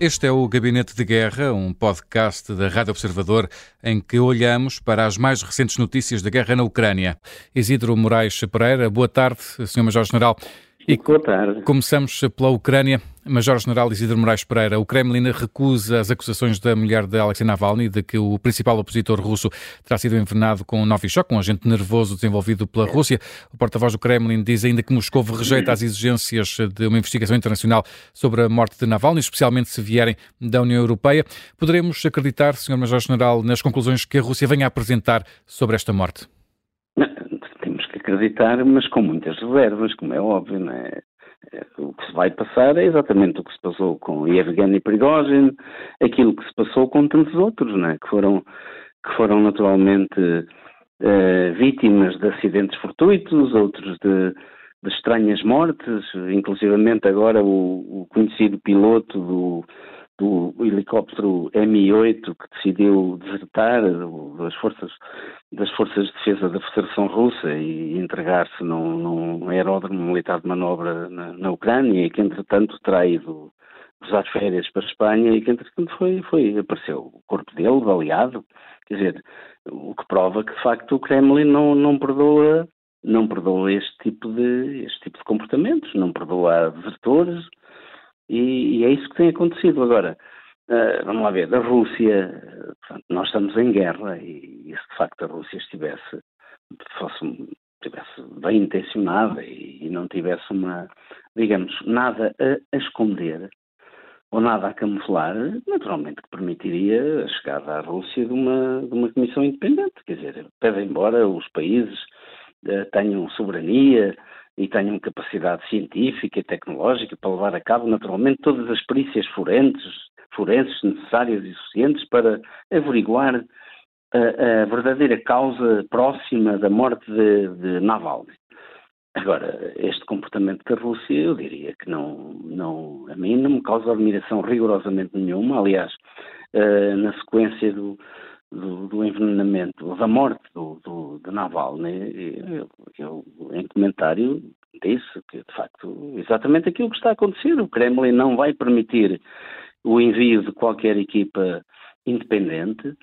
Este é o Gabinete de Guerra, um podcast da Rádio Observador em que olhamos para as mais recentes notícias da guerra na Ucrânia. Isidro Moraes Pereira, boa tarde, Sr. Major-General. E Boa tarde. Começamos pela Ucrânia. Major-General Isidro Moraes Pereira, o Kremlin recusa as acusações da mulher de Alexei Navalny de que o principal opositor russo terá sido envenenado com Novichok, um agente nervoso desenvolvido pela Rússia. O porta-voz do Kremlin diz ainda que Moscou rejeita as exigências de uma investigação internacional sobre a morte de Navalny, especialmente se vierem da União Europeia. Poderemos acreditar, Sr. Major-General, nas conclusões que a Rússia venha a apresentar sobre esta morte? acreditar, mas com muitas reservas, como é óbvio, não é? É? O que se vai passar é exatamente o que se passou com Yevgeny Prigozhin, aquilo que se passou com tantos outros, não é? Que foram, que foram naturalmente uh, vítimas de acidentes fortuitos, outros de, de estranhas mortes, inclusivamente agora o, o conhecido piloto do do helicóptero Mi-8 que decidiu desertar das forças, das forças de defesa da Federação Russa e entregar-se num, num, aeródromo militar de manobra na, na, Ucrânia e que entretanto terá ido usar férias para a Espanha e que entretanto foi, foi, apareceu o corpo dele baleado, quer dizer, o que prova que de facto o Kremlin não, não perdoa não perdoa este tipo de este tipo de comportamentos, não perdoa desertores, e, e, é isso que tem acontecido. Agora, uh, vamos lá ver, da Rússia, portanto, nós estamos em guerra e, e se de facto a Rússia estivesse, fosse, estivesse bem intencionada e, e, não tivesse uma, digamos, nada a, a, esconder ou nada a camuflar, naturalmente que permitiria a chegada à Rússia de uma, de uma comissão independente. Quer dizer, pede embora os países uh, tenham soberania, e tenham capacidade científica e tecnológica para levar a cabo naturalmente todas as perícias forenses, forenses necessárias e suficientes para averiguar a, a verdadeira causa próxima da morte de, de Navalny. Agora, este comportamento da Rússia, eu diria que não, não, a mim não me causa admiração rigorosamente nenhuma. Aliás, uh, na sequência do, do, do, envenenamento, da morte do, do, de Navalny, eu, eu, em comentário disse que, de facto, exatamente aquilo que está a acontecer. O Kremlin não vai permitir o envio de qualquer equipa independente,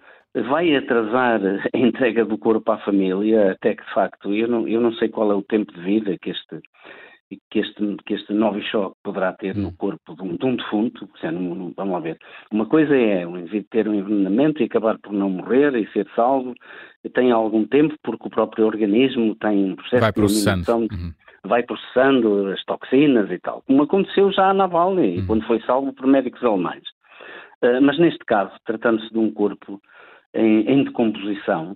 vai atrasar a entrega do corpo à família, até que, de facto, eu não, eu não sei qual é o tempo de vida que este, que este, que este Novichok poderá ter no hum. corpo de um, de um defunto, vamos lá ver, uma coisa é ter um envenenamento e acabar por não morrer e ser salvo, tem algum tempo porque o próprio organismo tem um processo vai de eliminação, uhum. vai processando as toxinas e tal, como aconteceu já na Navalny, uhum. quando foi salvo por médicos alemães. Uh, mas neste caso, tratando-se de um corpo em, em decomposição,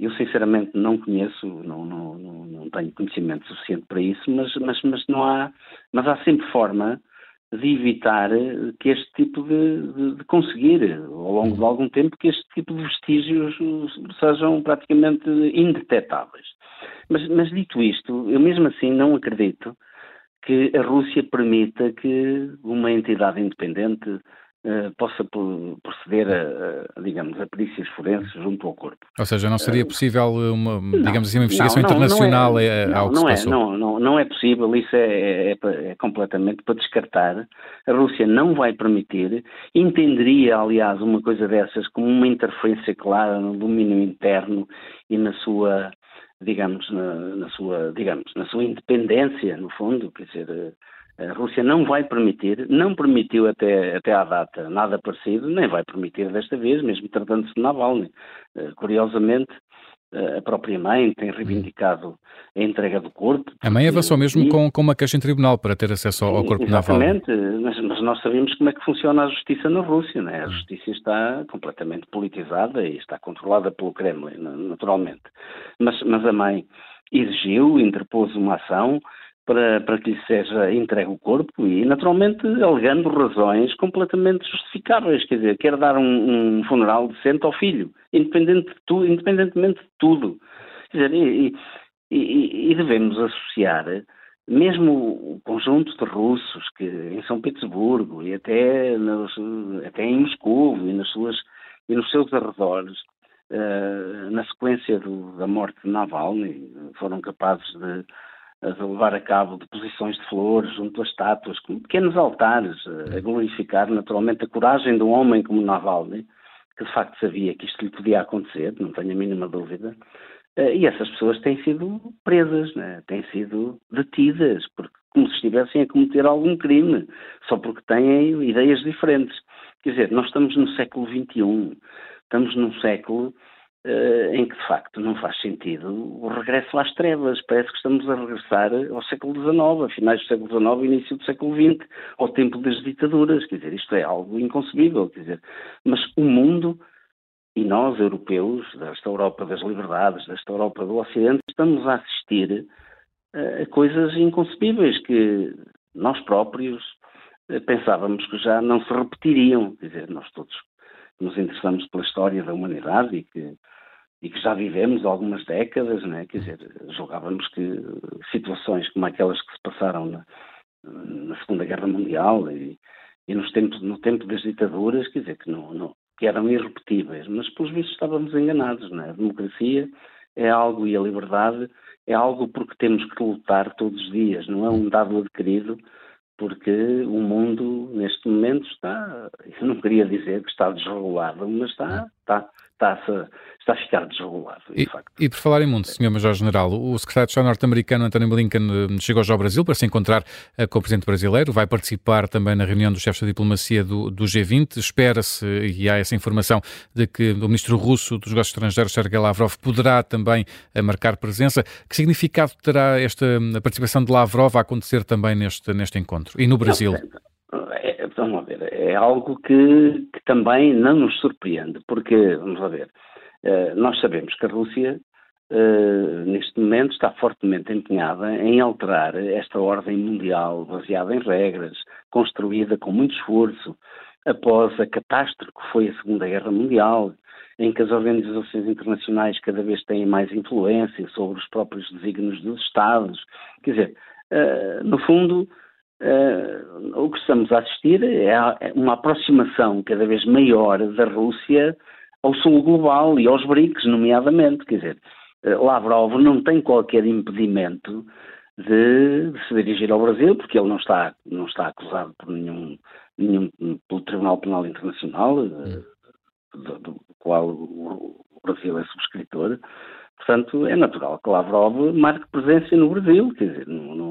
eu sinceramente não conheço, não, não, não, tenho conhecimento suficiente para isso, mas, mas, mas não há, mas há sempre forma de evitar que este tipo de, de, de, conseguir, ao longo de algum tempo, que este tipo de vestígios sejam praticamente indetetáveis. Mas, mas dito isto, eu mesmo assim não acredito que a Rússia permita que uma entidade independente eh, possa proceder a, a, digamos, a perícias forenses junto ao corpo. Ou seja, não seria eh, possível uma, não, digamos assim, uma investigação não, não, internacional não é, ao que não é? Não, não, não é possível, isso é, é, é, completamente para descartar. A Rússia não vai permitir, entenderia, aliás, uma coisa dessas como uma interferência clara no domínio interno e na sua digamos na, na sua digamos na sua independência no fundo quer dizer a Rússia não vai permitir, não permitiu até, até à data nada parecido, nem vai permitir desta vez, mesmo tratando-se de Navalny. Eh, curiosamente, eh, a própria mãe tem reivindicado a entrega do corpo. A mãe avançou mesmo e, com, com uma queixa em tribunal para ter acesso ao, ao corpo de Navalny. Exatamente, mas, mas, nós sabemos como é que funciona a justiça na Rússia. Né? A hum. justiça está completamente politizada e está controlada pelo Kremlin, naturalmente. Mas, mas a mãe exigiu, interpôs uma ação para, para que lhe seja entregue o corpo e, naturalmente, alegando razões completamente justificáveis. Quer dizer, quer dar um, um funeral decente ao filho, independente de tu, independentemente de tudo. Quer dizer, e, e, e devemos associar mesmo o conjunto de russos que em São Petersburgo e até, nos, até em Moscou e, nas suas, e nos seus arredores, uh, na sequência do, da morte de Navalny, foram capazes de a levar a cabo deposições de flores junto às estátuas, como pequenos altares, a glorificar naturalmente a coragem de um homem como Navalny, que de facto sabia que isto lhe podia acontecer, não tenho a mínima dúvida, eh, e essas pessoas têm sido presas, né? têm sido detidas, porque, como se estivessem a cometer algum crime, só porque têm ideias diferentes. Quer dizer, nós estamos no século XXI, estamos num século uh, em que, de facto, não faz sentido o regresso às trevas. Parece que estamos a regressar ao século XIX, a finais do século XIX, início do século XX, ao tempo das ditaduras. Quer dizer, isto é algo inconcebível. Quer dizer, mas o mundo e nós, europeus, desta Europa das liberdades, desta Europa do Ocidente, estamos a assistir a coisas inconcebíveis que nós próprios eh, pensávamos que já não se repetiriam. Quer dizer, nós todos nos interessamos pela história da humanidade e que, e que já vivemos algumas décadas, né? quer dizer, julgávamos que situações como aquelas que se passaram na, na Segunda Guerra Mundial e, e nos tempos, no tempo das ditaduras, quer dizer, que, não, não, que eram irrepetíveis, mas pelos vistos estávamos enganados, né? A democracia é algo e a liberdade é algo porque temos que lutar todos os dias, não é um dado adquirido porque o mundo neste momento está, eu não queria dizer que está desregulado, mas está, está, está, a, está a ficar desregulado, e, facto. E por falar em mundo, Sr. Major-General, o secretário de Estado norte-americano António Blinken eh, chegou já ao Brasil para se encontrar eh, com o presidente brasileiro, vai participar também na reunião dos chefes da diplomacia do, do G20, espera-se, e há essa informação, de que o ministro russo dos negócios estrangeiros, Sergei Lavrov, poderá também eh, marcar presença. Que significado terá esta participação de Lavrov a acontecer também neste, neste encontro? E no Brasil? Não, é, vamos ver, é algo que, que, também não nos surpreende, porque, vamos lá ver, uh, nós sabemos que a Rússia, uh, neste momento, está fortemente empenhada em alterar esta ordem mundial baseada em regras, construída com muito esforço após a catástrofe que foi a Segunda Guerra Mundial, em que as organizações internacionais cada vez têm mais influência sobre os próprios desígnios dos Estados. Quer dizer, uh, no fundo, Uh, o que estamos a assistir é, é uma aproximação cada vez maior da Rússia ao sul global e aos BRICS, nomeadamente. Quer dizer, uh, Lavrov não tem qualquer impedimento de, de, se dirigir ao Brasil, porque ele não está, não está acusado por nenhum, nenhum pelo Tribunal Penal Internacional, uh, do, do, qual o Brasil é subscritor. Portanto, é natural que Lavrov marque presença no Brasil, quer dizer, não, não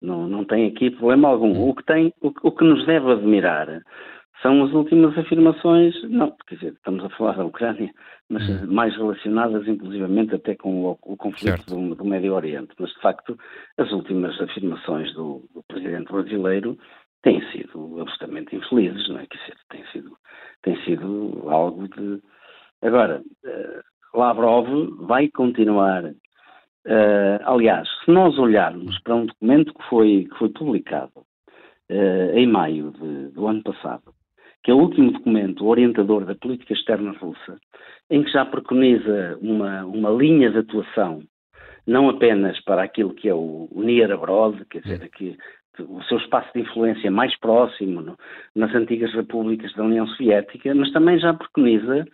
não, não tem aqui problema algum. O que, tem, o, o que nos deve admirar são as últimas afirmações, não, quer dizer, estamos a falar da Ucrânia, mas hum. mais relacionadas inclusivamente até com o, o conflito do, do, Médio Oriente. Mas, de facto, as últimas afirmações do, do presidente brasileiro têm sido absolutamente infelizes, não é? Quer dizer, tem sido, tem sido algo de... Agora, uh, Lavrov vai continuar Uh, aliás, se nós olharmos para um documento que foi, que foi publicado uh, em maio de, do ano passado, que é o último documento orientador da política externa russa, em que já preconiza uma, uma linha de atuação, não apenas para aquilo que é o, o near abroad, quer dizer, aqui, o seu espaço de influência mais próximo no, nas antigas repúblicas da União Soviética, mas também já preconiza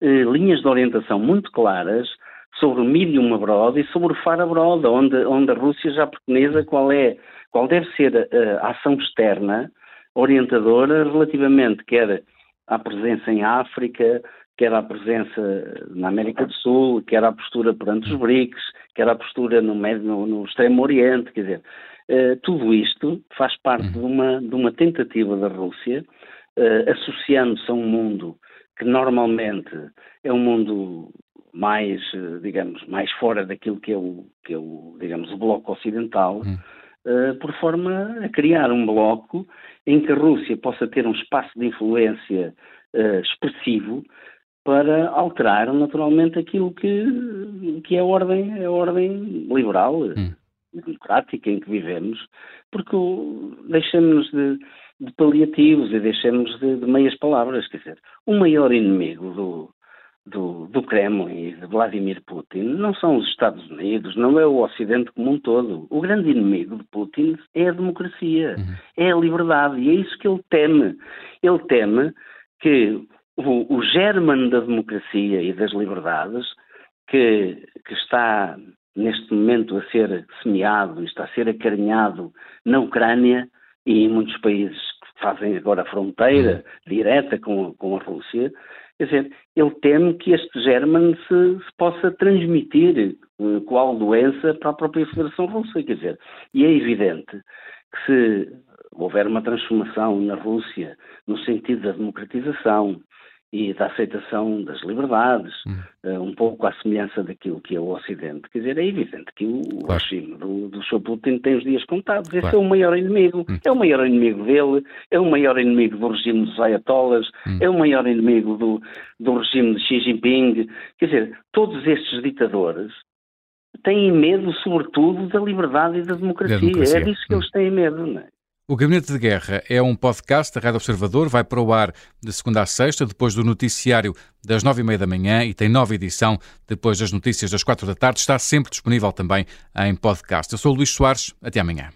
eh, linhas de orientação muito claras sobre o medium abroad e sobre o far abroad, onde, onde a Rússia já preconiza qual, é, qual deve ser a, a ação externa orientadora relativamente quer à presença em África, quer à presença na América do Sul, quer à postura perante os BRICS, quer à postura no, no, no Extremo Oriente, quer dizer, uh, tudo isto faz parte de uma, de uma tentativa da Rússia, uh, associando-se a um mundo que normalmente é um mundo mais, eh, digamos, mais fora daquilo que é o, que é o digamos, o bloco ocidental, hum. uh, por forma a criar um bloco em que a Rússia possa ter um espaço de influência uh, expressivo para alterar naturalmente aquilo que, que é a ordem, a ordem liberal, hum. democrática em que vivemos, porque deixamos de, de paliativos e deixamos de, de meias palavras, quer dizer, o maior inimigo do, do, do Kremlin e de Vladimir Putin não são os Estados Unidos, não é o Ocidente como um todo. O grande inimigo de Putin é a democracia, uhum. é a liberdade, e é isso que ele teme. Ele teme que o, o germen da democracia e das liberdades, que, que está neste momento a ser semeado, está a ser acarinhado na Ucrânia e em muitos países que fazem agora fronteira uhum. direta com, com a Rússia, quer dizer, ele teme que este germen se, se possa transmitir qual doença para a própria Federação Russa, quer dizer, e é evidente que se houver uma transformação na Rússia no sentido da democratização, e da aceitação das liberdades, uh, um pouco à semelhança daquilo que é o Ocidente. Quer dizer, é evidente que o claro. regime do, do Sr. Putin tem os dias contados. Esse claro. é o maior inimigo. Hum. É o maior inimigo dele, é o maior inimigo do regime dos ayatollahs, hum. é o maior inimigo do, do regime de Xi Jinping. Quer dizer, todos estes ditadores têm medo, sobretudo, da liberdade e da democracia. Da democracia. É disso que hum. eles têm medo, não é? O Gabinete de Guerra é um podcast da Rádio Observador, vai para o ar de segunda a sexta, depois do noticiário das nove e meia da manhã e tem nova edição depois das notícias das quatro da tarde. Está sempre disponível também em podcast. Eu sou o Luís Soares, até amanhã.